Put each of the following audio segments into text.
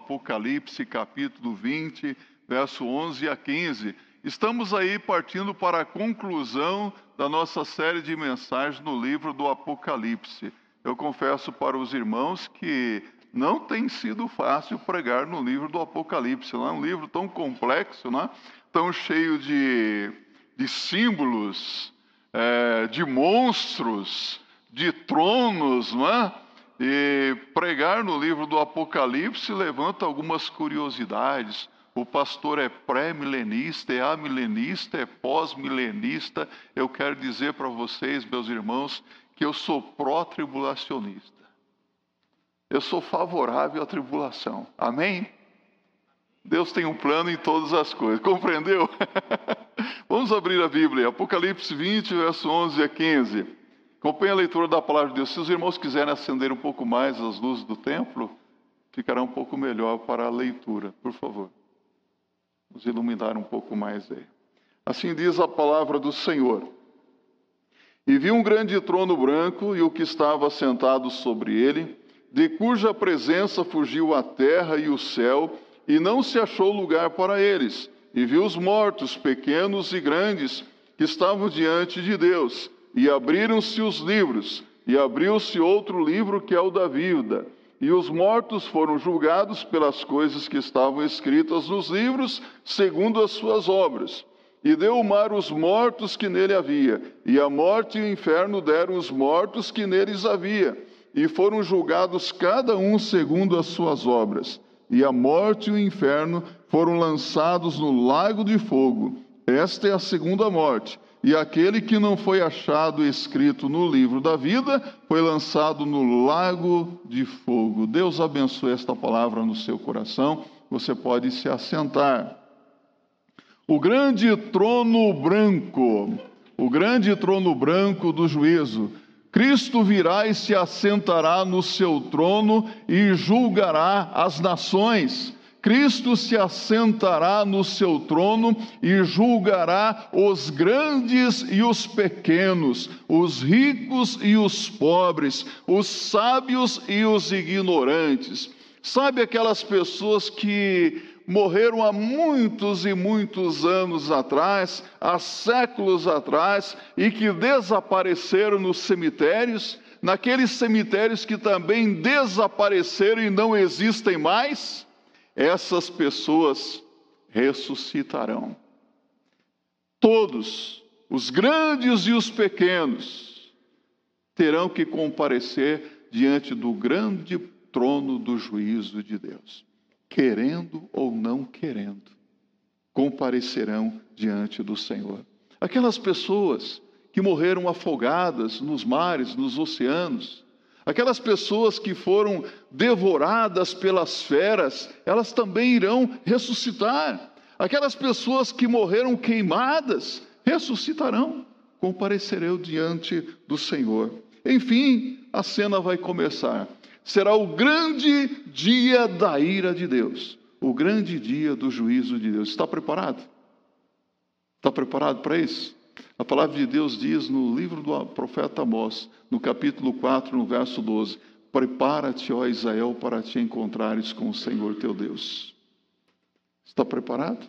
Apocalipse, capítulo 20, verso 11 a 15. Estamos aí partindo para a conclusão da nossa série de mensagens no livro do Apocalipse. Eu confesso para os irmãos que não tem sido fácil pregar no livro do Apocalipse. Não é um livro tão complexo, né? tão cheio de, de símbolos, é, de monstros, de tronos, não é? E pregar no livro do Apocalipse levanta algumas curiosidades. O pastor é pré-milenista, é amilenista, é pós-milenista. Eu quero dizer para vocês, meus irmãos, que eu sou pró-tribulacionista. Eu sou favorável à tribulação. Amém? Deus tem um plano em todas as coisas. Compreendeu? Vamos abrir a Bíblia. Apocalipse 20, verso 11 a 15. Acompanhe a leitura da palavra de Deus. Se os irmãos quiserem acender um pouco mais as luzes do templo, ficará um pouco melhor para a leitura. Por favor. Nos iluminar um pouco mais aí. Assim diz a palavra do Senhor. E vi um grande trono branco e o que estava sentado sobre ele de cuja presença fugiu a terra e o céu, e não se achou lugar para eles. E viu os mortos, pequenos e grandes, que estavam diante de Deus, e abriram-se os livros, e abriu-se outro livro que é o da vida. E os mortos foram julgados pelas coisas que estavam escritas nos livros, segundo as suas obras. E deu o mar os mortos que nele havia, e a morte e o inferno deram os mortos que neles havia e foram julgados cada um segundo as suas obras. E a morte e o inferno foram lançados no lago de fogo. Esta é a segunda morte. E aquele que não foi achado escrito no livro da vida foi lançado no lago de fogo. Deus abençoe esta palavra no seu coração. Você pode se assentar. O grande trono branco, o grande trono branco do juízo Cristo virá e se assentará no seu trono e julgará as nações. Cristo se assentará no seu trono e julgará os grandes e os pequenos, os ricos e os pobres, os sábios e os ignorantes. Sabe aquelas pessoas que morreram há muitos e muitos anos atrás, há séculos atrás, e que desapareceram nos cemitérios, naqueles cemitérios que também desapareceram e não existem mais, essas pessoas ressuscitarão. Todos, os grandes e os pequenos, terão que comparecer diante do grande trono do juízo de Deus querendo ou não querendo, comparecerão diante do Senhor. Aquelas pessoas que morreram afogadas nos mares, nos oceanos, aquelas pessoas que foram devoradas pelas feras, elas também irão ressuscitar. Aquelas pessoas que morreram queimadas, ressuscitarão, comparecerão diante do Senhor. Enfim, a cena vai começar será o grande dia da ira de Deus, o grande dia do juízo de Deus. Está preparado? Está preparado para isso? A palavra de Deus diz no livro do profeta Amós, no capítulo 4, no verso 12: Prepara-te, ó Israel, para te encontrares com o Senhor teu Deus. Está preparado?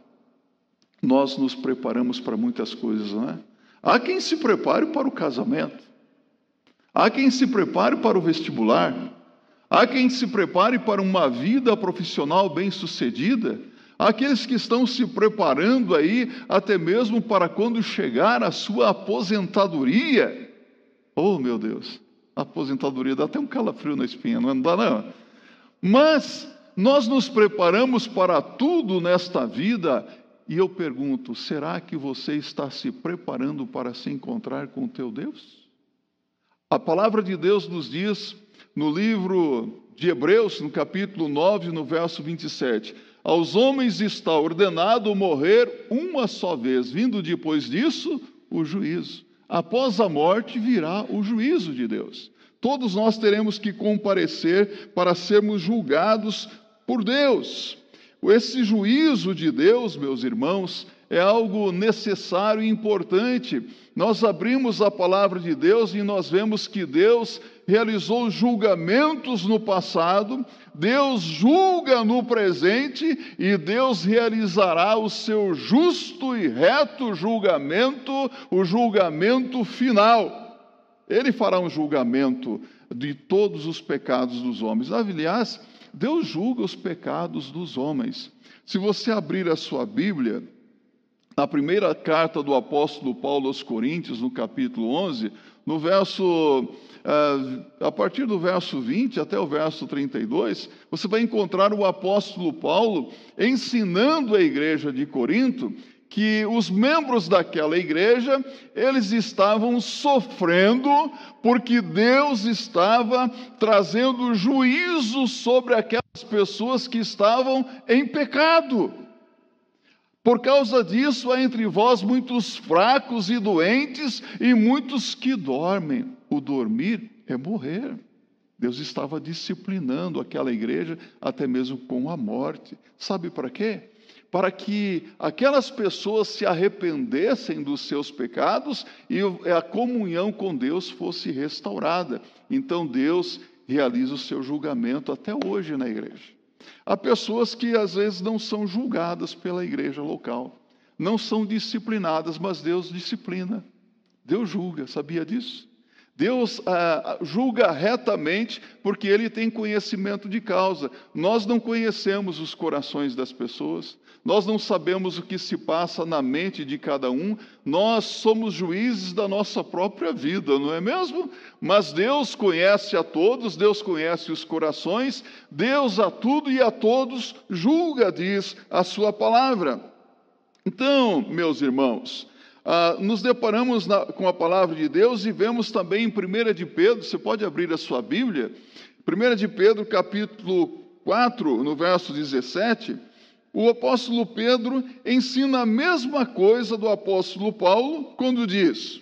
Nós nos preparamos para muitas coisas, não é? Há quem se prepare para o casamento, há quem se prepare para o vestibular, Há quem se prepare para uma vida profissional bem-sucedida, aqueles que estão se preparando aí até mesmo para quando chegar a sua aposentadoria. Oh, meu Deus, aposentadoria dá até um calafrio na espinha, não dá não? Mas nós nos preparamos para tudo nesta vida e eu pergunto: será que você está se preparando para se encontrar com o teu Deus? A palavra de Deus nos diz no livro de Hebreus, no capítulo 9, no verso 27. Aos homens está ordenado morrer uma só vez, vindo depois disso o juízo. Após a morte virá o juízo de Deus. Todos nós teremos que comparecer para sermos julgados por Deus. Esse juízo de Deus, meus irmãos, é algo necessário e importante. Nós abrimos a palavra de Deus e nós vemos que Deus realizou julgamentos no passado, Deus julga no presente e Deus realizará o seu justo e reto julgamento, o julgamento final. Ele fará um julgamento de todos os pecados dos homens. Aliás, Deus julga os pecados dos homens. Se você abrir a sua Bíblia, na primeira carta do apóstolo Paulo aos Coríntios, no capítulo 11, no verso, a partir do verso 20 até o verso 32, você vai encontrar o apóstolo Paulo ensinando a igreja de Corinto que os membros daquela igreja, eles estavam sofrendo porque Deus estava trazendo juízo sobre aquelas pessoas que estavam em pecado. Por causa disso, há entre vós muitos fracos e doentes e muitos que dormem. O dormir é morrer. Deus estava disciplinando aquela igreja até mesmo com a morte. Sabe para quê? para que aquelas pessoas se arrependessem dos seus pecados e a comunhão com Deus fosse restaurada. Então Deus realiza o seu julgamento até hoje na igreja. Há pessoas que às vezes não são julgadas pela igreja local, não são disciplinadas, mas Deus disciplina. Deus julga, sabia disso? Deus ah, julga retamente porque Ele tem conhecimento de causa. Nós não conhecemos os corações das pessoas, nós não sabemos o que se passa na mente de cada um, nós somos juízes da nossa própria vida, não é mesmo? Mas Deus conhece a todos, Deus conhece os corações, Deus a tudo e a todos julga, diz a Sua palavra. Então, meus irmãos, ah, nos deparamos na, com a palavra de Deus e vemos também em 1 de Pedro, você pode abrir a sua Bíblia, 1 de Pedro, capítulo 4, no verso 17, o apóstolo Pedro ensina a mesma coisa do apóstolo Paulo quando diz: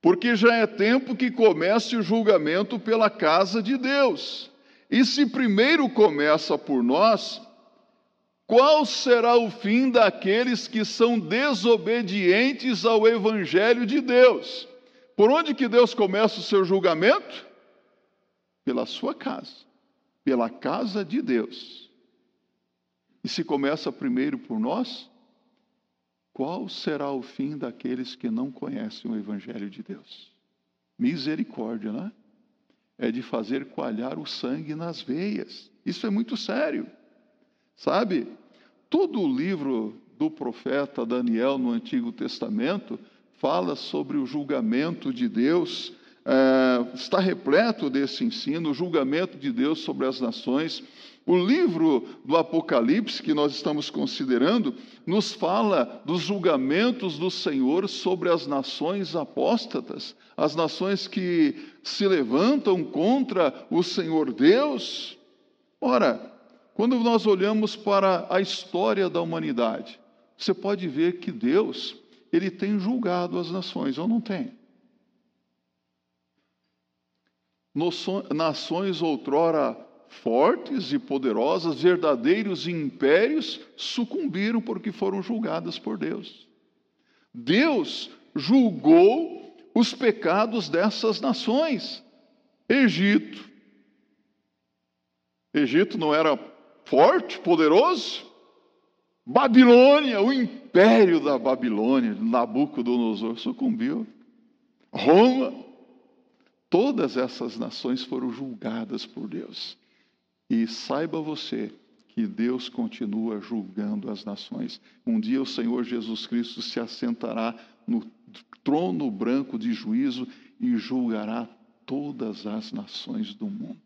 Porque já é tempo que comece o julgamento pela casa de Deus. E se primeiro começa por nós, qual será o fim daqueles que são desobedientes ao evangelho de Deus? Por onde que Deus começa o seu julgamento? Pela sua casa, pela casa de Deus. E se começa primeiro por nós, qual será o fim daqueles que não conhecem o evangelho de Deus? Misericórdia, né? É de fazer coalhar o sangue nas veias. Isso é muito sério. Sabe? Todo o livro do profeta Daniel no Antigo Testamento fala sobre o julgamento de Deus, é, está repleto desse ensino, o julgamento de Deus sobre as nações. O livro do Apocalipse, que nós estamos considerando, nos fala dos julgamentos do Senhor sobre as nações apóstatas, as nações que se levantam contra o Senhor Deus. Ora, quando nós olhamos para a história da humanidade, você pode ver que Deus, ele tem julgado as nações, ou não tem? Nações outrora fortes e poderosas, verdadeiros impérios, sucumbiram porque foram julgadas por Deus. Deus julgou os pecados dessas nações. Egito. Egito não era forte, poderoso. Babilônia, o império da Babilônia, Nabucodonosor, sucumbiu. Roma, todas essas nações foram julgadas por Deus. E saiba você que Deus continua julgando as nações. Um dia o Senhor Jesus Cristo se assentará no trono branco de juízo e julgará todas as nações do mundo.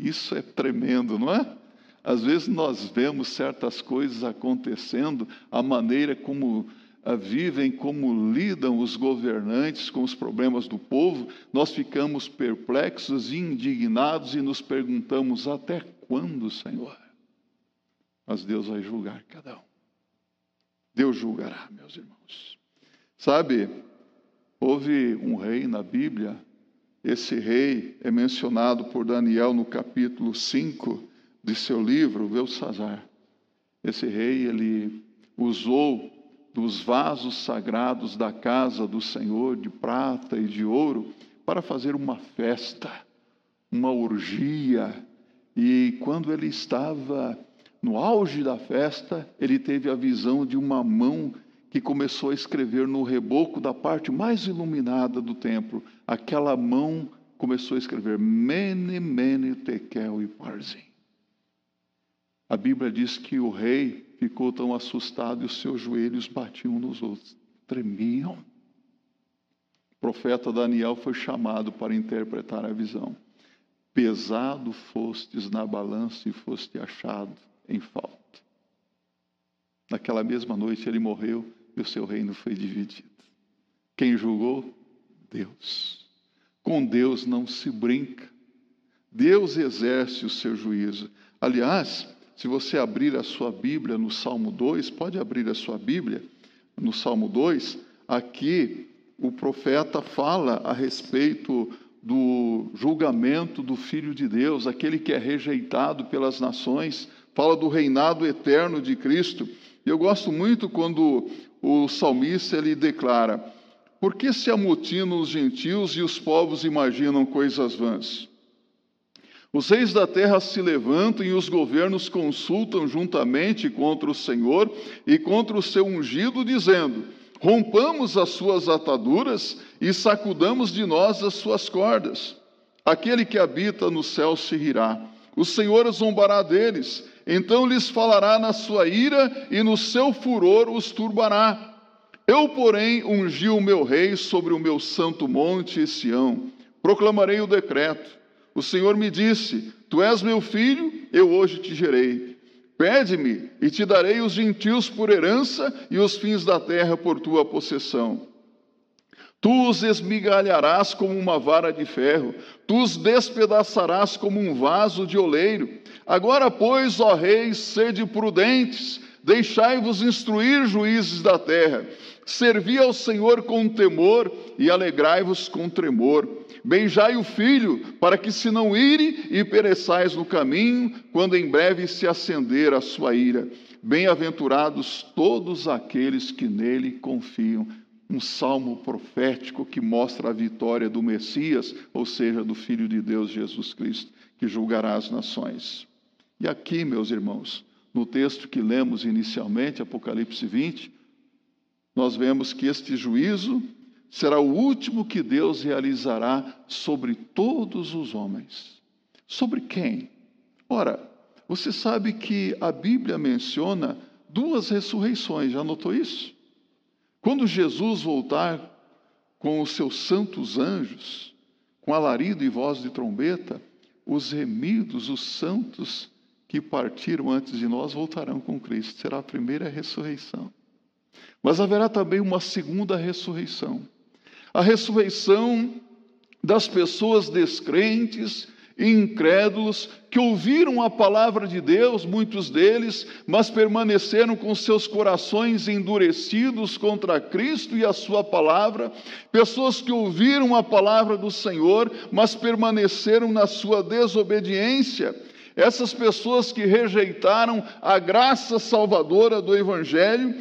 Isso é tremendo, não é? Às vezes nós vemos certas coisas acontecendo, a maneira como ah, vivem, como lidam os governantes com os problemas do povo, nós ficamos perplexos e indignados e nos perguntamos: até quando, Senhor? Mas Deus vai julgar cada um. Deus julgará, meus irmãos. Sabe, houve um rei na Bíblia esse rei é mencionado por Daniel no capítulo 5 de seu livro, Belsazar. Esse rei, ele usou dos vasos sagrados da casa do Senhor, de prata e de ouro, para fazer uma festa, uma orgia. E quando ele estava no auge da festa, ele teve a visão de uma mão que começou a escrever no reboco da parte mais iluminada do templo. Aquela mão começou a escrever Mene, Mene, Tekel e Parzim. A Bíblia diz que o rei ficou tão assustado e os seus joelhos batiam nos outros, tremiam. O profeta Daniel foi chamado para interpretar a visão. Pesado fostes na balança e foste achado em falta. Naquela mesma noite ele morreu o seu reino foi dividido. Quem julgou? Deus. Com Deus não se brinca. Deus exerce o seu juízo. Aliás, se você abrir a sua Bíblia no Salmo 2, pode abrir a sua Bíblia no Salmo 2, aqui o profeta fala a respeito do julgamento do Filho de Deus, aquele que é rejeitado pelas nações, fala do reinado eterno de Cristo. E eu gosto muito quando o salmista ele declara: Por que se amotinam os gentios e os povos imaginam coisas vãs? Os reis da terra se levantam e os governos consultam juntamente contra o Senhor e contra o seu ungido, dizendo: Rompamos as suas ataduras e sacudamos de nós as suas cordas. Aquele que habita no céu se rirá. O Senhor zombará deles então lhes falará na sua ira e no seu furor os turbará. Eu, porém, ungi o meu rei sobre o meu santo monte Sião. Proclamarei o decreto. O Senhor me disse: Tu és meu filho, eu hoje te gerei. Pede-me e te darei os gentios por herança e os fins da terra por tua possessão. Tu os esmigalharás como uma vara de ferro, tu os despedaçarás como um vaso de oleiro. Agora, pois, ó reis, sede prudentes, deixai-vos instruir, juízes da terra. Servi ao Senhor com temor e alegrai-vos com tremor. Beijai o filho, para que se não ire e pereçais no caminho, quando em breve se acender a sua ira. Bem-aventurados todos aqueles que nele confiam um salmo profético que mostra a vitória do Messias, ou seja, do Filho de Deus Jesus Cristo, que julgará as nações. E aqui, meus irmãos, no texto que lemos inicialmente, Apocalipse 20, nós vemos que este juízo será o último que Deus realizará sobre todos os homens. Sobre quem? Ora, você sabe que a Bíblia menciona duas ressurreições, já notou isso? Quando Jesus voltar com os seus santos anjos, com alarido e voz de trombeta, os remidos, os santos que partiram antes de nós voltarão com Cristo. Será a primeira ressurreição. Mas haverá também uma segunda ressurreição. A ressurreição das pessoas descrentes incrédulos que ouviram a palavra de Deus, muitos deles, mas permaneceram com seus corações endurecidos contra Cristo e a sua palavra, pessoas que ouviram a palavra do Senhor, mas permaneceram na sua desobediência. Essas pessoas que rejeitaram a graça salvadora do Evangelho,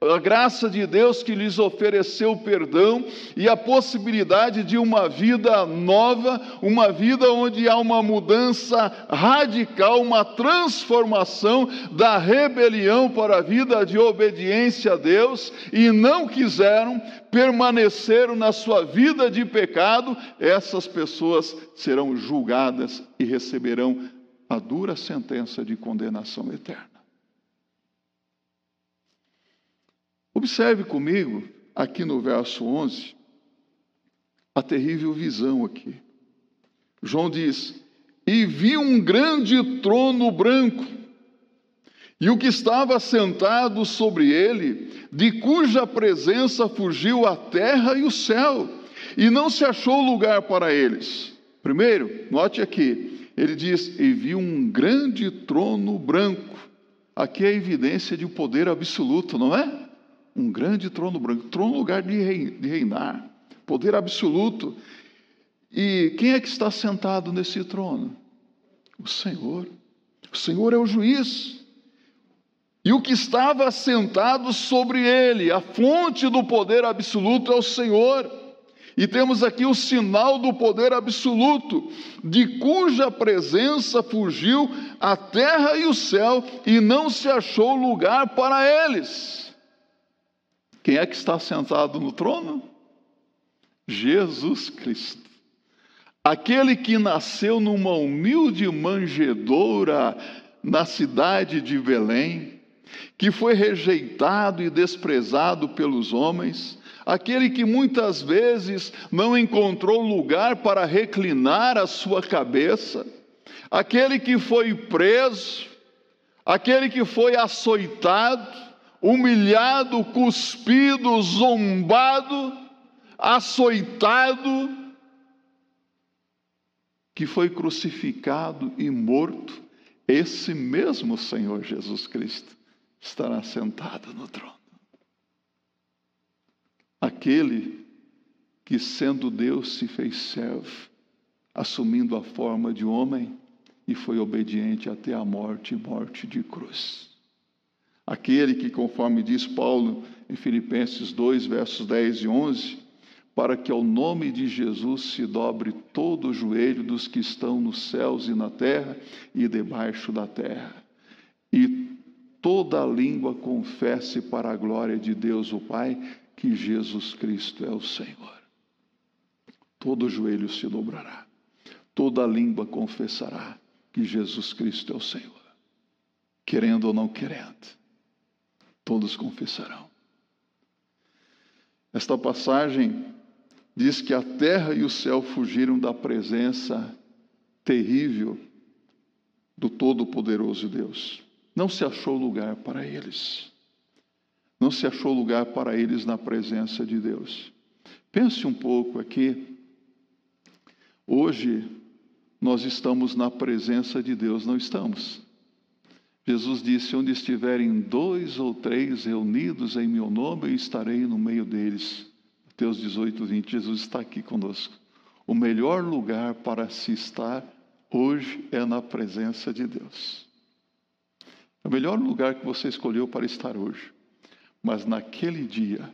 a graça de Deus que lhes ofereceu perdão e a possibilidade de uma vida nova, uma vida onde há uma mudança radical, uma transformação da rebelião para a vida de obediência a Deus e não quiseram, permaneceram na sua vida de pecado, essas pessoas serão julgadas e receberão a dura sentença de condenação eterna. Observe comigo, aqui no verso 11, a terrível visão aqui. João diz: E vi um grande trono branco, e o que estava sentado sobre ele, de cuja presença fugiu a terra e o céu, e não se achou lugar para eles. Primeiro, note aqui, ele diz: E vi um grande trono branco. Aqui é a evidência de um poder absoluto, não é? Um grande trono branco, trono lugar de reinar, poder absoluto. E quem é que está sentado nesse trono? O Senhor. O Senhor é o juiz. E o que estava sentado sobre ele, a fonte do poder absoluto é o Senhor. E temos aqui o sinal do poder absoluto, de cuja presença fugiu a terra e o céu, e não se achou lugar para eles. Quem é que está sentado no trono? Jesus Cristo. Aquele que nasceu numa humilde manjedoura na cidade de Belém, que foi rejeitado e desprezado pelos homens, aquele que muitas vezes não encontrou lugar para reclinar a sua cabeça, aquele que foi preso, aquele que foi açoitado, humilhado, cuspido, zombado, açoitado, que foi crucificado e morto, esse mesmo Senhor Jesus Cristo estará sentado no trono aquele que, sendo Deus, se fez servo, assumindo a forma de homem e foi obediente até a morte morte de cruz. Aquele que, conforme diz Paulo em Filipenses 2, versos 10 e 11, para que ao nome de Jesus se dobre todo o joelho dos que estão nos céus e na terra e debaixo da terra, e toda língua confesse para a glória de Deus o Pai que Jesus Cristo é o Senhor. Todo joelho se dobrará, toda língua confessará que Jesus Cristo é o Senhor. Querendo ou não querendo, todos confessarão. Esta passagem diz que a terra e o céu fugiram da presença terrível do Todo-Poderoso Deus. Não se achou lugar para eles. Não se achou lugar para eles na presença de Deus. Pense um pouco aqui. Hoje nós estamos na presença de Deus, não estamos? Jesus disse: Onde estiverem dois ou três reunidos em meu nome, eu estarei no meio deles. Mateus 18, 20. Jesus está aqui conosco. O melhor lugar para se estar hoje é na presença de Deus. É o melhor lugar que você escolheu para estar hoje. Mas naquele dia,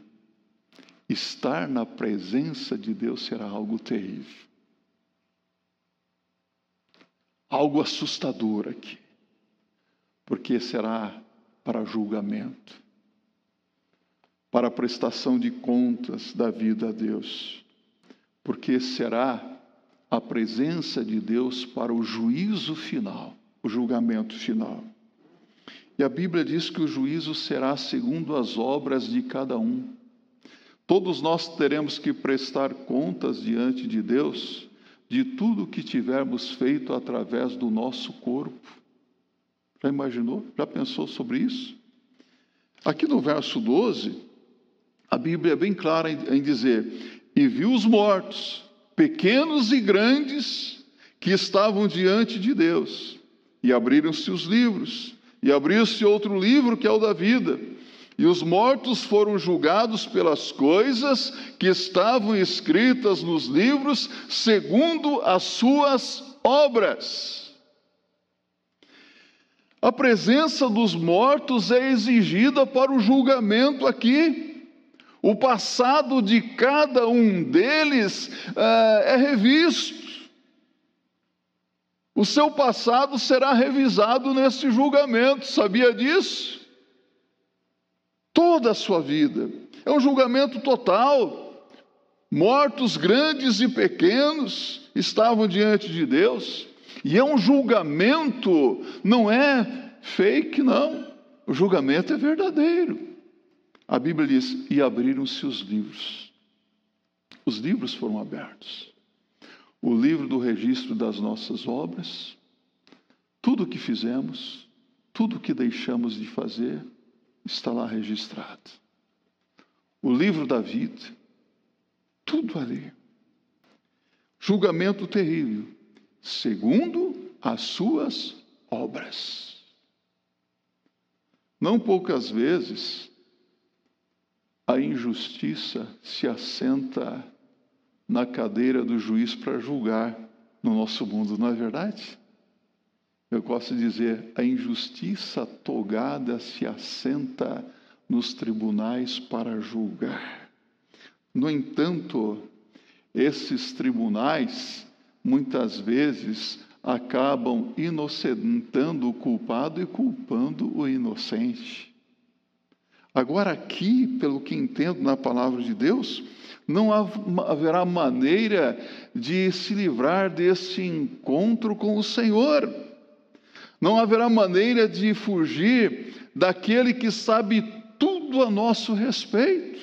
estar na presença de Deus será algo terrível. Algo assustador aqui. Porque será para julgamento, para prestação de contas da vida a Deus. Porque será a presença de Deus para o juízo final, o julgamento final. E a Bíblia diz que o juízo será segundo as obras de cada um. Todos nós teremos que prestar contas diante de Deus de tudo que tivermos feito através do nosso corpo. Já imaginou? Já pensou sobre isso? Aqui no verso 12, a Bíblia é bem clara em dizer: E viu os mortos, pequenos e grandes, que estavam diante de Deus, e abriram-se os livros e abriu-se outro livro que é o da vida. E os mortos foram julgados pelas coisas que estavam escritas nos livros, segundo as suas obras. A presença dos mortos é exigida para o julgamento aqui. O passado de cada um deles uh, é revisto. O seu passado será revisado nesse julgamento, sabia disso? Toda a sua vida. É um julgamento total. Mortos grandes e pequenos estavam diante de Deus. E é um julgamento, não é fake, não. O julgamento é verdadeiro. A Bíblia diz: e abriram-se os livros. Os livros foram abertos o livro do registro das nossas obras, tudo o que fizemos, tudo o que deixamos de fazer, está lá registrado. O livro da vida, tudo ali. Julgamento terrível, segundo as suas obras. Não poucas vezes a injustiça se assenta na cadeira do juiz para julgar no nosso mundo, não é verdade? eu de dizer, a injustiça togada se assenta nos tribunais para julgar. No entanto, esses tribunais muitas vezes acabam inocentando o culpado e culpando o inocente. Agora, aqui, pelo que entendo na palavra de Deus, não haverá maneira de se livrar desse encontro com o Senhor. Não haverá maneira de fugir daquele que sabe tudo a nosso respeito,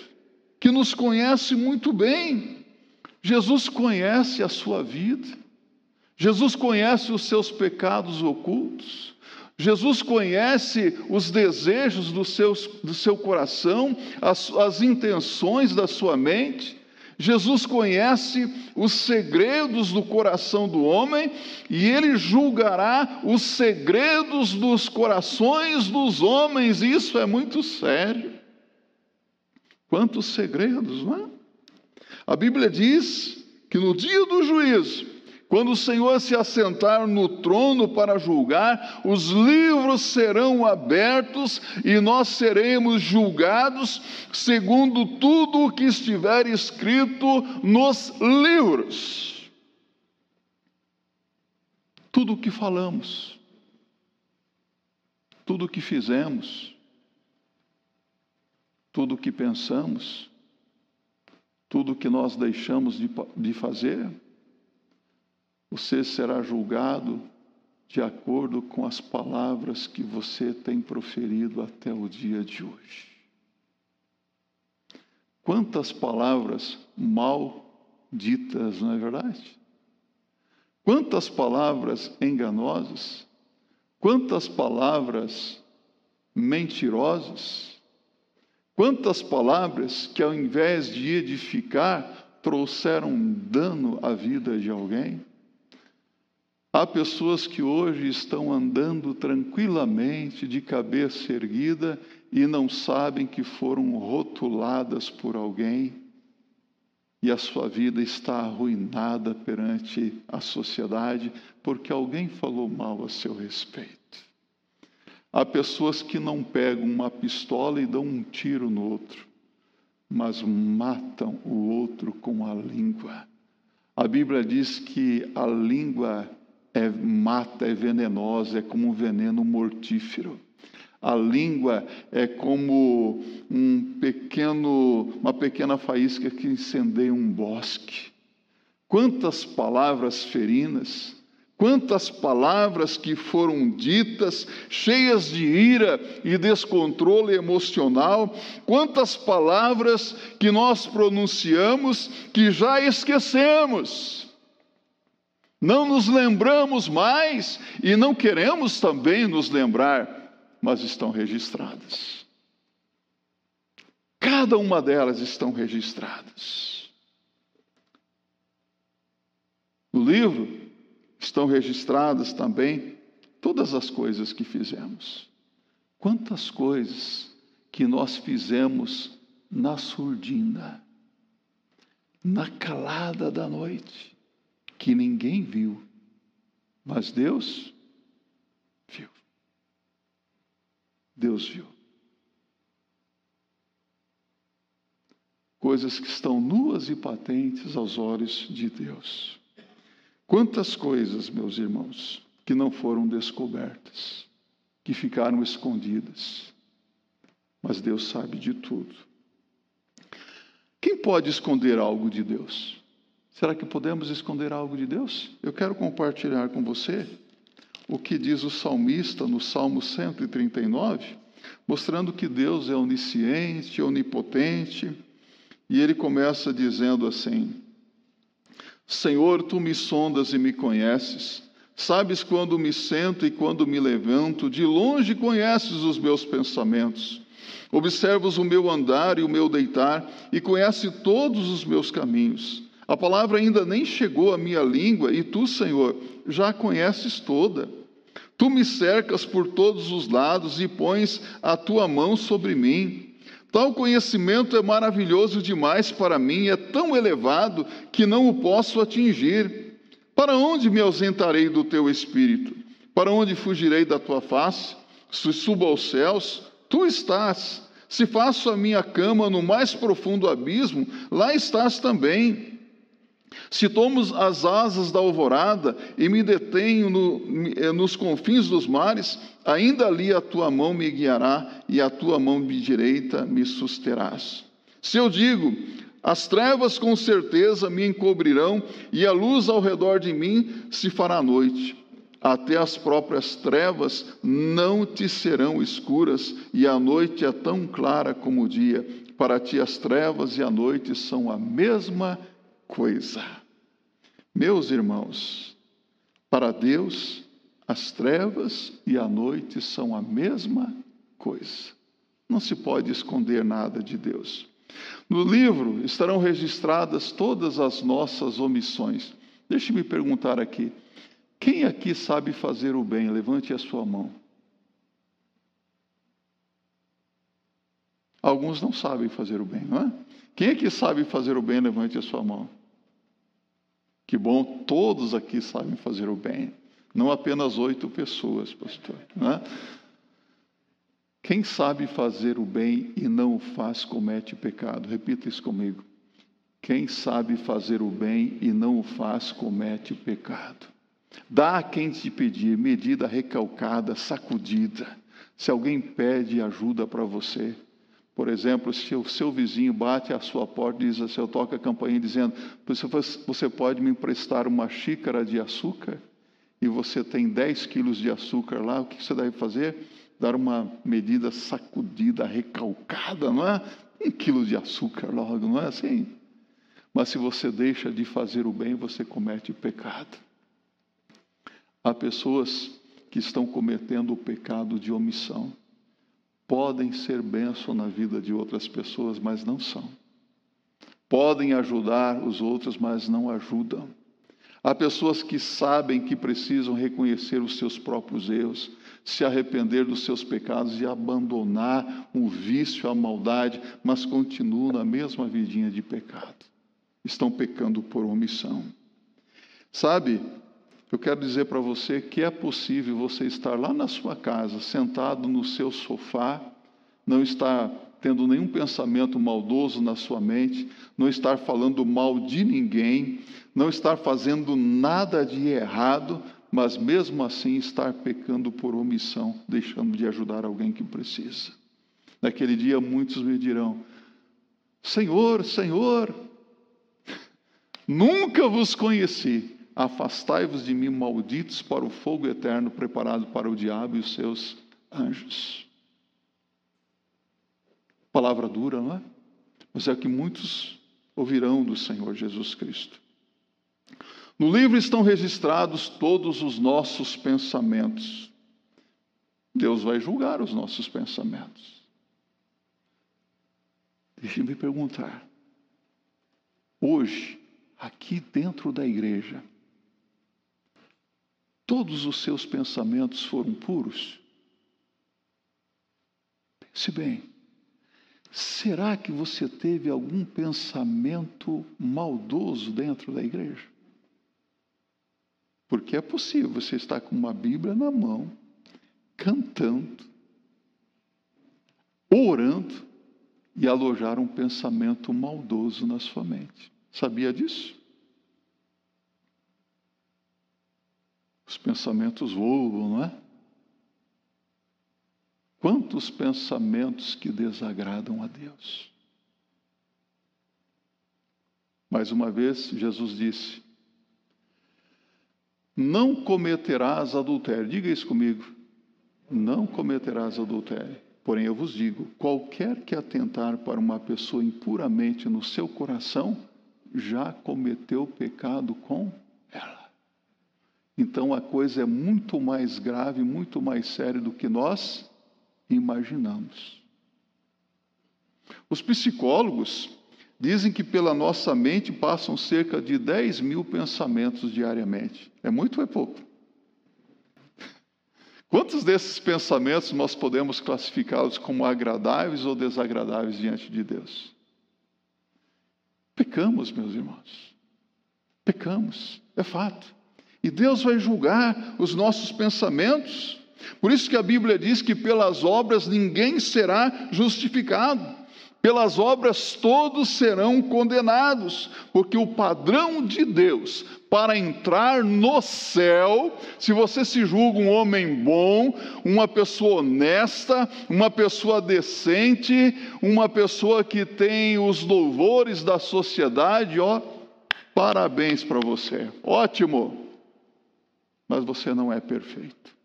que nos conhece muito bem. Jesus conhece a sua vida, Jesus conhece os seus pecados ocultos, Jesus conhece os desejos do seu, do seu coração, as, as intenções da sua mente. Jesus conhece os segredos do coração do homem e ele julgará os segredos dos corações dos homens. Isso é muito sério. Quantos segredos, não é? A Bíblia diz que no dia do juízo, quando o Senhor se assentar no trono para julgar, os livros serão abertos e nós seremos julgados segundo tudo o que estiver escrito nos livros. Tudo o que falamos, tudo o que fizemos, tudo o que pensamos, tudo que nós deixamos de, de fazer, você será julgado de acordo com as palavras que você tem proferido até o dia de hoje. Quantas palavras mal ditas, não é verdade? Quantas palavras enganosas, quantas palavras mentirosas, quantas palavras que ao invés de edificar, trouxeram dano à vida de alguém. Há pessoas que hoje estão andando tranquilamente, de cabeça erguida, e não sabem que foram rotuladas por alguém, e a sua vida está arruinada perante a sociedade, porque alguém falou mal a seu respeito. Há pessoas que não pegam uma pistola e dão um tiro no outro, mas matam o outro com a língua. A Bíblia diz que a língua é mata, é venenosa, é como um veneno mortífero. A língua é como um pequeno, uma pequena faísca que incendeia um bosque. Quantas palavras ferinas, quantas palavras que foram ditas, cheias de ira e descontrole emocional, quantas palavras que nós pronunciamos que já esquecemos não nos lembramos mais e não queremos também nos lembrar, mas estão registradas. Cada uma delas estão registradas. No livro estão registradas também todas as coisas que fizemos. Quantas coisas que nós fizemos na surdina, na calada da noite que ninguém viu, mas Deus viu. Deus viu. Coisas que estão nuas e patentes aos olhos de Deus. Quantas coisas, meus irmãos, que não foram descobertas, que ficaram escondidas, mas Deus sabe de tudo. Quem pode esconder algo de Deus? Será que podemos esconder algo de Deus? Eu quero compartilhar com você o que diz o salmista no Salmo 139, mostrando que Deus é onisciente, onipotente, e ele começa dizendo assim: Senhor, tu me sondas e me conheces, sabes quando me sento e quando me levanto, de longe conheces os meus pensamentos. Observas o meu andar e o meu deitar, e conhece todos os meus caminhos. A palavra ainda nem chegou à minha língua e tu, Senhor, já a conheces toda. Tu me cercas por todos os lados e pões a tua mão sobre mim. Tal conhecimento é maravilhoso demais para mim, é tão elevado que não o posso atingir. Para onde me ausentarei do teu espírito? Para onde fugirei da tua face? Se subo aos céus, tu estás. Se faço a minha cama no mais profundo abismo, lá estás também. Se tomo as asas da alvorada e me detenho no, eh, nos confins dos mares, ainda ali a tua mão me guiará e a tua mão direita me susterás. Se eu digo, as trevas com certeza me encobrirão e a luz ao redor de mim se fará noite. Até as próprias trevas não te serão escuras e a noite é tão clara como o dia. Para ti as trevas e a noite são a mesma coisa. Meus irmãos, para Deus, as trevas e a noite são a mesma coisa. Não se pode esconder nada de Deus. No livro estarão registradas todas as nossas omissões. Deixe-me perguntar aqui: quem aqui sabe fazer o bem? Levante a sua mão. Alguns não sabem fazer o bem, não é? Quem aqui sabe fazer o bem? Levante a sua mão. Que bom, todos aqui sabem fazer o bem. Não apenas oito pessoas, pastor. Não é? Quem sabe fazer o bem e não o faz, comete pecado. Repita isso comigo. Quem sabe fazer o bem e não o faz, comete pecado. Dá a quem te pedir medida recalcada, sacudida. Se alguém pede ajuda para você, por exemplo, se o seu vizinho bate à sua porta e diz assim, eu toco a campainha dizendo, você pode me emprestar uma xícara de açúcar? E você tem 10 quilos de açúcar lá, o que você deve fazer? dar uma medida sacudida, recalcada, não é? Um quilo de açúcar logo, não é assim? Mas se você deixa de fazer o bem, você comete pecado. Há pessoas que estão cometendo o pecado de omissão. Podem ser bênção na vida de outras pessoas, mas não são. Podem ajudar os outros, mas não ajudam. Há pessoas que sabem que precisam reconhecer os seus próprios erros, se arrepender dos seus pecados e abandonar o vício, a maldade, mas continuam na mesma vidinha de pecado. Estão pecando por omissão. Sabe, eu quero dizer para você que é possível você estar lá na sua casa, sentado no seu sofá, não estar tendo nenhum pensamento maldoso na sua mente, não estar falando mal de ninguém, não estar fazendo nada de errado, mas mesmo assim estar pecando por omissão, deixando de ajudar alguém que precisa. Naquele dia muitos me dirão: Senhor, Senhor, nunca vos conheci. Afastai-vos de mim, malditos, para o fogo eterno preparado para o diabo e os seus anjos. Palavra dura, não é? Mas é que muitos ouvirão do Senhor Jesus Cristo. No livro estão registrados todos os nossos pensamentos. Deus vai julgar os nossos pensamentos. Deixe-me perguntar. Hoje, aqui dentro da igreja, todos os seus pensamentos foram puros? Pense bem. Será que você teve algum pensamento maldoso dentro da igreja? Porque é possível você estar com uma Bíblia na mão, cantando, orando e alojar um pensamento maldoso na sua mente. Sabia disso? Os pensamentos voam, não é? Quantos pensamentos que desagradam a Deus. Mais uma vez, Jesus disse: Não cometerás adultério. Diga isso comigo. Não cometerás adultério. Porém, eu vos digo: qualquer que atentar para uma pessoa impuramente no seu coração, já cometeu pecado com. Então a coisa é muito mais grave, muito mais séria do que nós imaginamos. Os psicólogos dizem que pela nossa mente passam cerca de 10 mil pensamentos diariamente. É muito ou é pouco? Quantos desses pensamentos nós podemos classificá-los como agradáveis ou desagradáveis diante de Deus? Pecamos, meus irmãos. Pecamos, é fato. E Deus vai julgar os nossos pensamentos. Por isso que a Bíblia diz que pelas obras ninguém será justificado. Pelas obras todos serão condenados, porque o padrão de Deus para entrar no céu, se você se julga um homem bom, uma pessoa honesta, uma pessoa decente, uma pessoa que tem os louvores da sociedade, ó, parabéns para você. Ótimo. Mas você não é perfeito.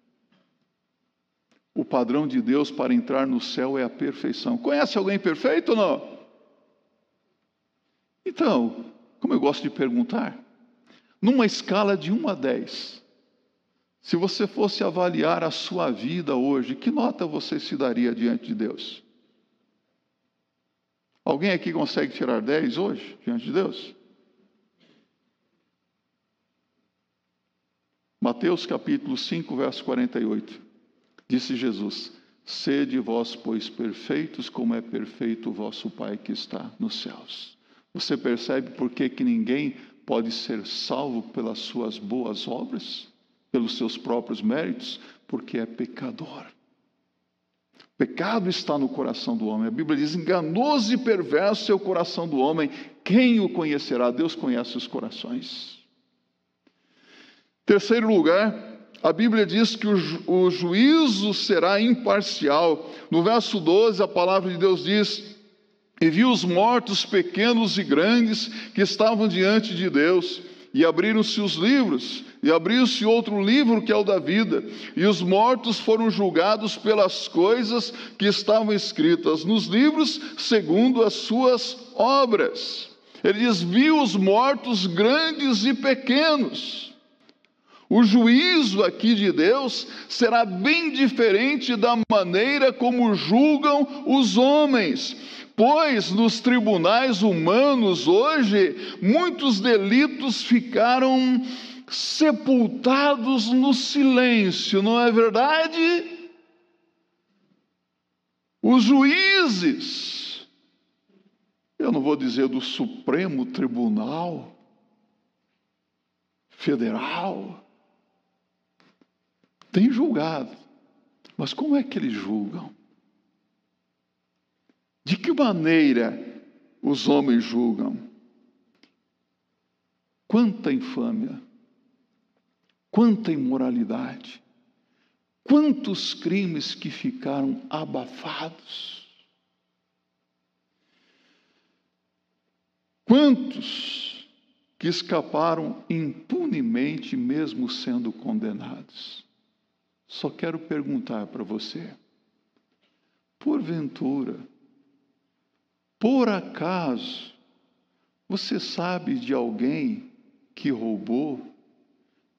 O padrão de Deus para entrar no céu é a perfeição. Conhece alguém perfeito ou não? Então, como eu gosto de perguntar, numa escala de 1 a 10, se você fosse avaliar a sua vida hoje, que nota você se daria diante de Deus? Alguém aqui consegue tirar 10 hoje diante de Deus? Mateus capítulo 5, verso 48. Disse Jesus: Sede vós, pois, perfeitos, como é perfeito o vosso Pai que está nos céus. Você percebe por que, que ninguém pode ser salvo pelas suas boas obras, pelos seus próprios méritos? Porque é pecador. Pecado está no coração do homem. A Bíblia diz: enganoso e perverso é o coração do homem. Quem o conhecerá? Deus conhece os corações. Terceiro lugar, a Bíblia diz que o, ju o juízo será imparcial. No verso 12, a palavra de Deus diz: E viu os mortos pequenos e grandes que estavam diante de Deus, e abriram-se os livros, e abriu-se outro livro que é o da vida, e os mortos foram julgados pelas coisas que estavam escritas nos livros, segundo as suas obras. Ele diz: Viu os mortos grandes e pequenos. O juízo aqui de Deus será bem diferente da maneira como julgam os homens, pois nos tribunais humanos hoje muitos delitos ficaram sepultados no silêncio, não é verdade? Os juízes, eu não vou dizer do Supremo Tribunal Federal, tem julgado. Mas como é que eles julgam? De que maneira os homens julgam? Quanta infâmia, quanta imoralidade, quantos crimes que ficaram abafados. Quantos que escaparam impunemente, mesmo sendo condenados. Só quero perguntar para você: porventura, por acaso, você sabe de alguém que roubou,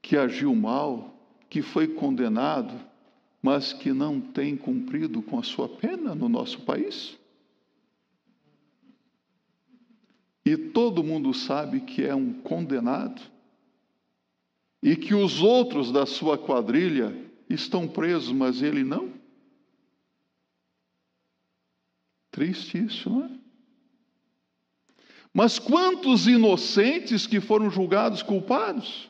que agiu mal, que foi condenado, mas que não tem cumprido com a sua pena no nosso país? E todo mundo sabe que é um condenado, e que os outros da sua quadrilha estão presos, mas ele não? Triste isso, não é? Mas quantos inocentes que foram julgados culpados?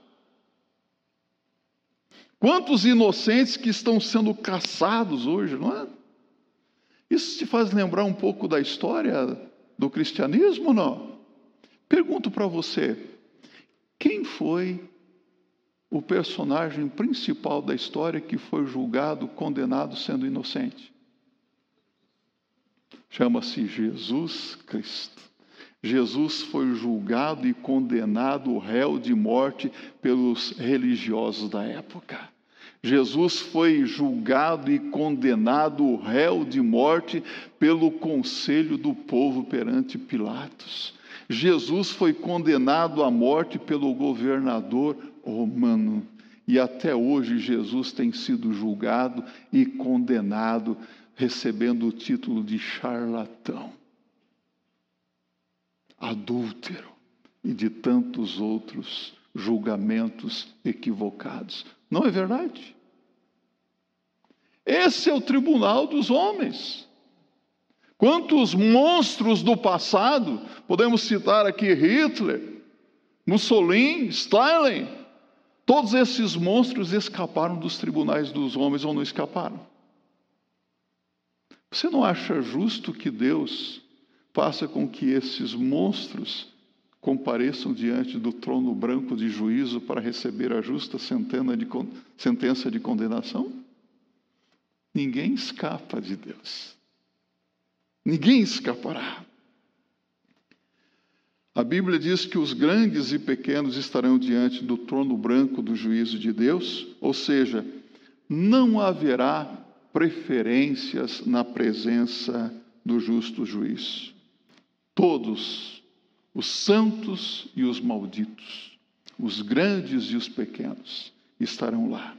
Quantos inocentes que estão sendo caçados hoje, não é? Isso te faz lembrar um pouco da história do cristianismo, não? Pergunto para você: quem foi o personagem principal da história que foi julgado, condenado sendo inocente. Chama-se Jesus Cristo. Jesus foi julgado e condenado, réu de morte, pelos religiosos da época. Jesus foi julgado e condenado, réu de morte, pelo conselho do povo perante Pilatos. Jesus foi condenado à morte pelo governador romano. E até hoje Jesus tem sido julgado e condenado, recebendo o título de charlatão, adúltero e de tantos outros julgamentos equivocados. Não é verdade? Esse é o tribunal dos homens. Quantos monstros do passado, podemos citar aqui Hitler, Mussolini, Stalin, Todos esses monstros escaparam dos tribunais dos homens ou não escaparam? Você não acha justo que Deus faça com que esses monstros compareçam diante do trono branco de juízo para receber a justa sentença de condenação? Ninguém escapa de Deus. Ninguém escapará. A Bíblia diz que os grandes e pequenos estarão diante do trono branco do juízo de Deus, ou seja, não haverá preferências na presença do justo juiz. Todos, os santos e os malditos, os grandes e os pequenos, estarão lá.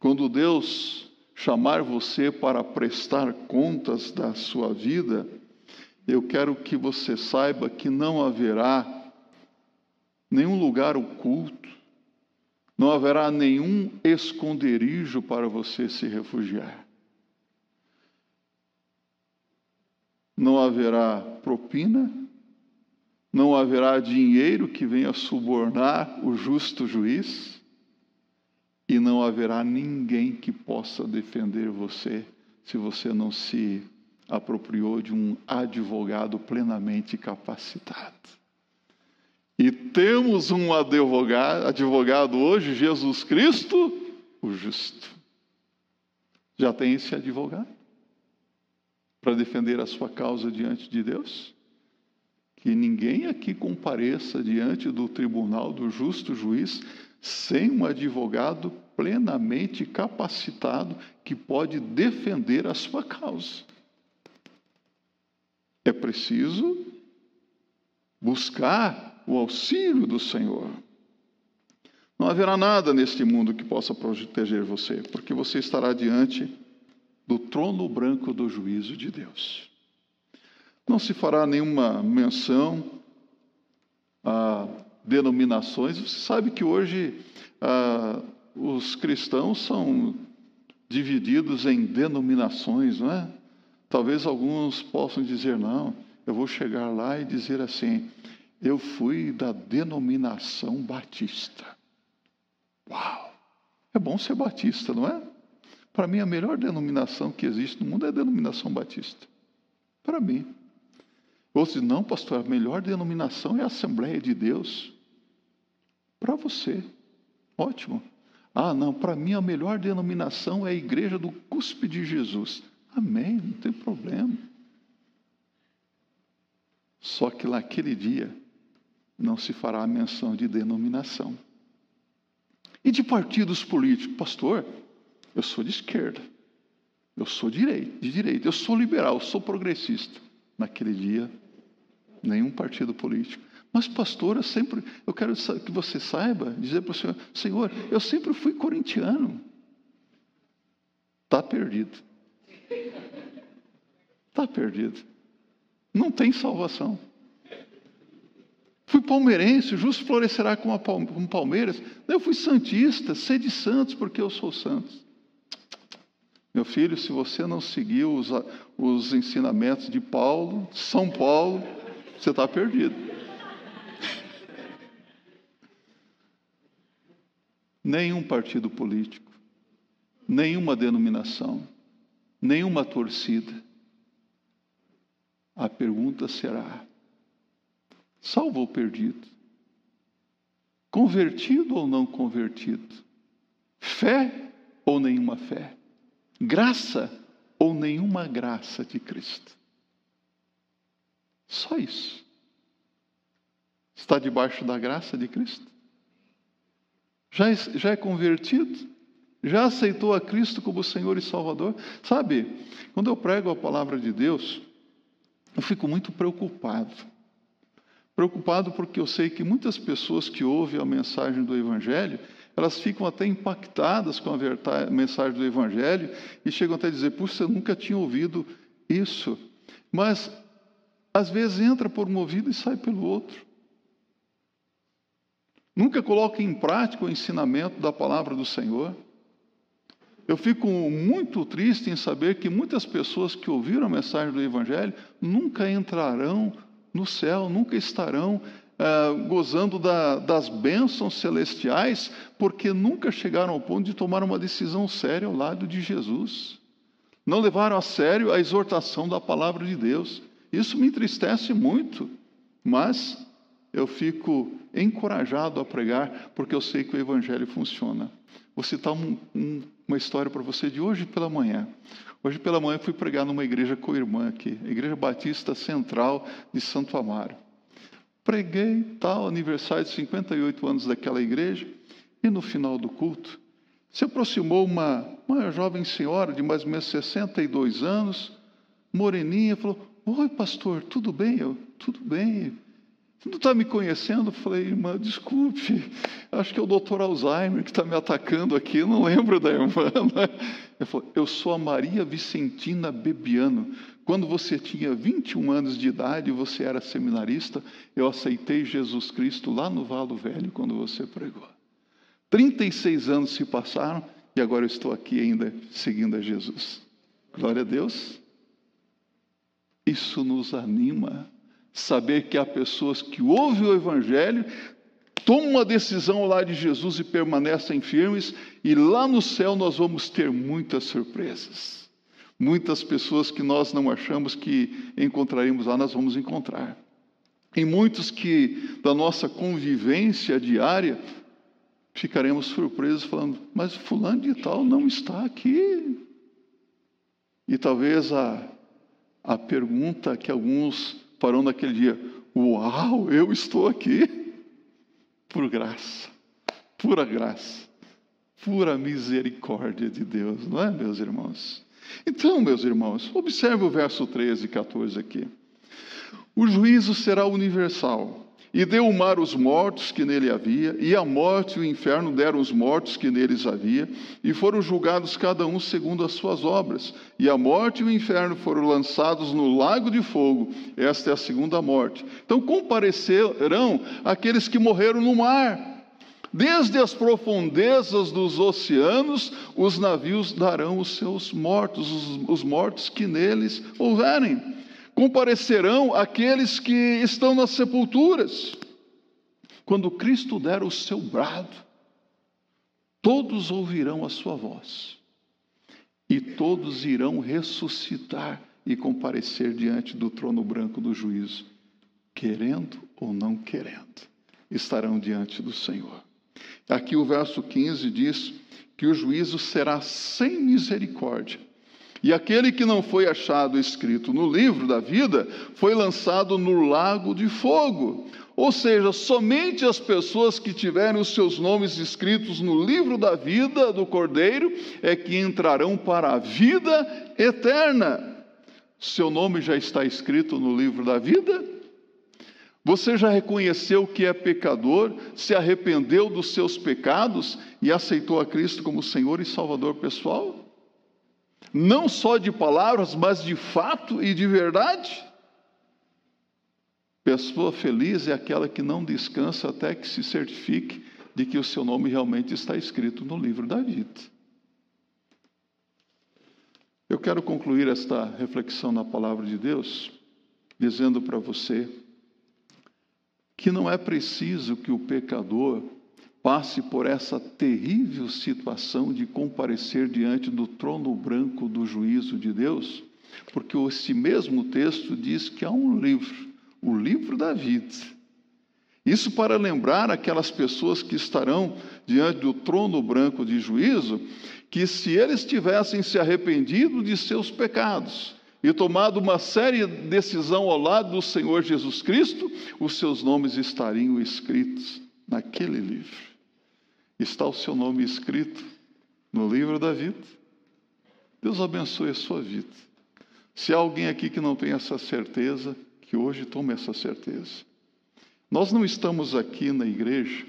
Quando Deus chamar você para prestar contas da sua vida, eu quero que você saiba que não haverá nenhum lugar oculto, não haverá nenhum esconderijo para você se refugiar. Não haverá propina, não haverá dinheiro que venha subornar o justo juiz, e não haverá ninguém que possa defender você se você não se apropriou de um advogado plenamente capacitado. E temos um advogado, advogado hoje, Jesus Cristo, o justo. Já tem esse advogado para defender a sua causa diante de Deus? Que ninguém aqui compareça diante do tribunal do justo juiz sem um advogado plenamente capacitado que pode defender a sua causa. É preciso buscar o auxílio do Senhor. Não haverá nada neste mundo que possa proteger você, porque você estará diante do trono branco do juízo de Deus. Não se fará nenhuma menção a denominações. Você sabe que hoje ah, os cristãos são divididos em denominações, não é? Talvez alguns possam dizer, não, eu vou chegar lá e dizer assim: eu fui da denominação batista. Uau! É bom ser batista, não é? Para mim, a melhor denominação que existe no mundo é a denominação batista. Para mim. Outros dizem, não, pastor, a melhor denominação é a Assembleia de Deus. Para você. Ótimo. Ah, não, para mim a melhor denominação é a Igreja do Cuspe de Jesus. Amém, não tem problema. Só que naquele dia não se fará a menção de denominação. E de partidos políticos, pastor, eu sou de esquerda, eu sou de direita, eu sou liberal, eu sou progressista. Naquele dia, nenhum partido político. Mas, pastor, eu sempre, eu quero que você saiba, dizer para o Senhor, Senhor, eu sempre fui corintiano. Está perdido. Está perdido. Não tem salvação. Fui palmeirense, justo florescerá como Palmeiras. Eu fui santista, sede santos, porque eu sou santo. Meu filho, se você não seguiu os, os ensinamentos de Paulo, São Paulo, você está perdido. Nenhum partido político, nenhuma denominação, nenhuma torcida. A pergunta será: salvo ou perdido? Convertido ou não convertido? Fé ou nenhuma fé? Graça ou nenhuma graça de Cristo? Só isso. Está debaixo da graça de Cristo? Já é, já é convertido? Já aceitou a Cristo como Senhor e Salvador? Sabe, quando eu prego a palavra de Deus, eu fico muito preocupado. Preocupado porque eu sei que muitas pessoas que ouvem a mensagem do Evangelho, elas ficam até impactadas com a mensagem do Evangelho e chegam até a dizer: Puxa, eu nunca tinha ouvido isso. Mas, às vezes, entra por um ouvido e sai pelo outro. Nunca coloca em prática o ensinamento da palavra do Senhor. Eu fico muito triste em saber que muitas pessoas que ouviram a mensagem do Evangelho nunca entrarão no céu, nunca estarão uh, gozando da, das bênçãos celestiais, porque nunca chegaram ao ponto de tomar uma decisão séria ao lado de Jesus. Não levaram a sério a exortação da palavra de Deus. Isso me entristece muito, mas eu fico encorajado a pregar, porque eu sei que o Evangelho funciona. Vou citar um, um, uma história para você de hoje pela manhã. Hoje pela manhã fui pregar numa igreja aqui, a Igreja Batista Central de Santo Amaro. Preguei tal aniversário de 58 anos daquela igreja e no final do culto se aproximou uma, uma jovem senhora de mais ou menos 62 anos, moreninha, falou: Oi, pastor, tudo bem? Eu, tudo bem. Não está me conhecendo? Eu falei, irmã, desculpe, acho que é o doutor Alzheimer que está me atacando aqui, não lembro da irmã. Né? Eu falei, eu sou a Maria Vicentina Bebiano. Quando você tinha 21 anos de idade e você era seminarista, eu aceitei Jesus Cristo lá no Valo Velho, quando você pregou. 36 anos se passaram e agora eu estou aqui ainda seguindo a Jesus. Glória a Deus. Isso nos anima saber que há pessoas que ouvem o Evangelho, tomam uma decisão lado de Jesus e permanecem firmes, e lá no céu nós vamos ter muitas surpresas. Muitas pessoas que nós não achamos que encontraremos lá, nós vamos encontrar. E muitos que da nossa convivência diária ficaremos surpresos falando, mas fulano de tal não está aqui. E talvez a, a pergunta que alguns parou naquele dia: Uau, eu estou aqui por graça, pura graça, pura misericórdia de Deus, não é, meus irmãos? Então, meus irmãos, observe o verso 13 e 14 aqui. O juízo será universal e deu o mar os mortos que nele havia, e a morte e o inferno deram os mortos que neles havia, e foram julgados cada um segundo as suas obras. E a morte e o inferno foram lançados no lago de fogo. Esta é a segunda morte. Então comparecerão aqueles que morreram no mar. Desde as profundezas dos oceanos, os navios darão os seus mortos, os, os mortos que neles houverem comparecerão aqueles que estão nas sepulturas. Quando Cristo der o seu brado, todos ouvirão a sua voz, e todos irão ressuscitar e comparecer diante do trono branco do juízo, querendo ou não querendo, estarão diante do Senhor. Aqui o verso 15 diz que o juízo será sem misericórdia e aquele que não foi achado escrito no livro da vida foi lançado no lago de fogo. Ou seja, somente as pessoas que tiverem os seus nomes escritos no livro da vida do Cordeiro é que entrarão para a vida eterna. Seu nome já está escrito no livro da vida? Você já reconheceu que é pecador, se arrependeu dos seus pecados e aceitou a Cristo como Senhor e Salvador pessoal? Não só de palavras, mas de fato e de verdade. Pessoa feliz é aquela que não descansa até que se certifique de que o seu nome realmente está escrito no livro da vida. Eu quero concluir esta reflexão na palavra de Deus dizendo para você que não é preciso que o pecador passe por essa terrível situação de comparecer diante do trono branco do juízo de Deus, porque esse mesmo texto diz que há um livro, o livro da vida. Isso para lembrar aquelas pessoas que estarão diante do trono branco de juízo, que se eles tivessem se arrependido de seus pecados e tomado uma séria decisão ao lado do Senhor Jesus Cristo, os seus nomes estariam escritos naquele livro. Está o seu nome escrito no livro da vida? Deus abençoe a sua vida. Se há alguém aqui que não tem essa certeza, que hoje tome essa certeza. Nós não estamos aqui na igreja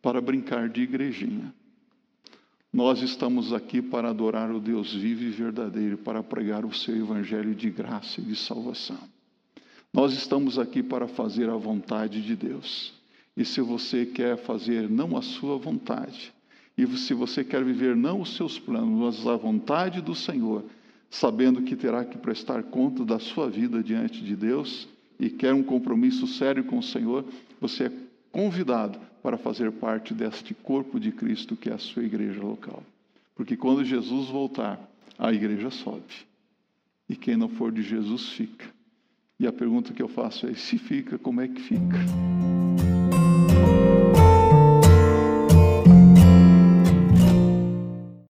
para brincar de igrejinha. Nós estamos aqui para adorar o Deus vivo e verdadeiro, para pregar o seu evangelho de graça e de salvação. Nós estamos aqui para fazer a vontade de Deus. E se você quer fazer não a sua vontade, e se você quer viver não os seus planos, mas a vontade do Senhor, sabendo que terá que prestar conta da sua vida diante de Deus, e quer um compromisso sério com o Senhor, você é convidado para fazer parte deste corpo de Cristo que é a sua igreja local. Porque quando Jesus voltar, a igreja sobe. E quem não for de Jesus fica. E a pergunta que eu faço é: se fica, como é que fica?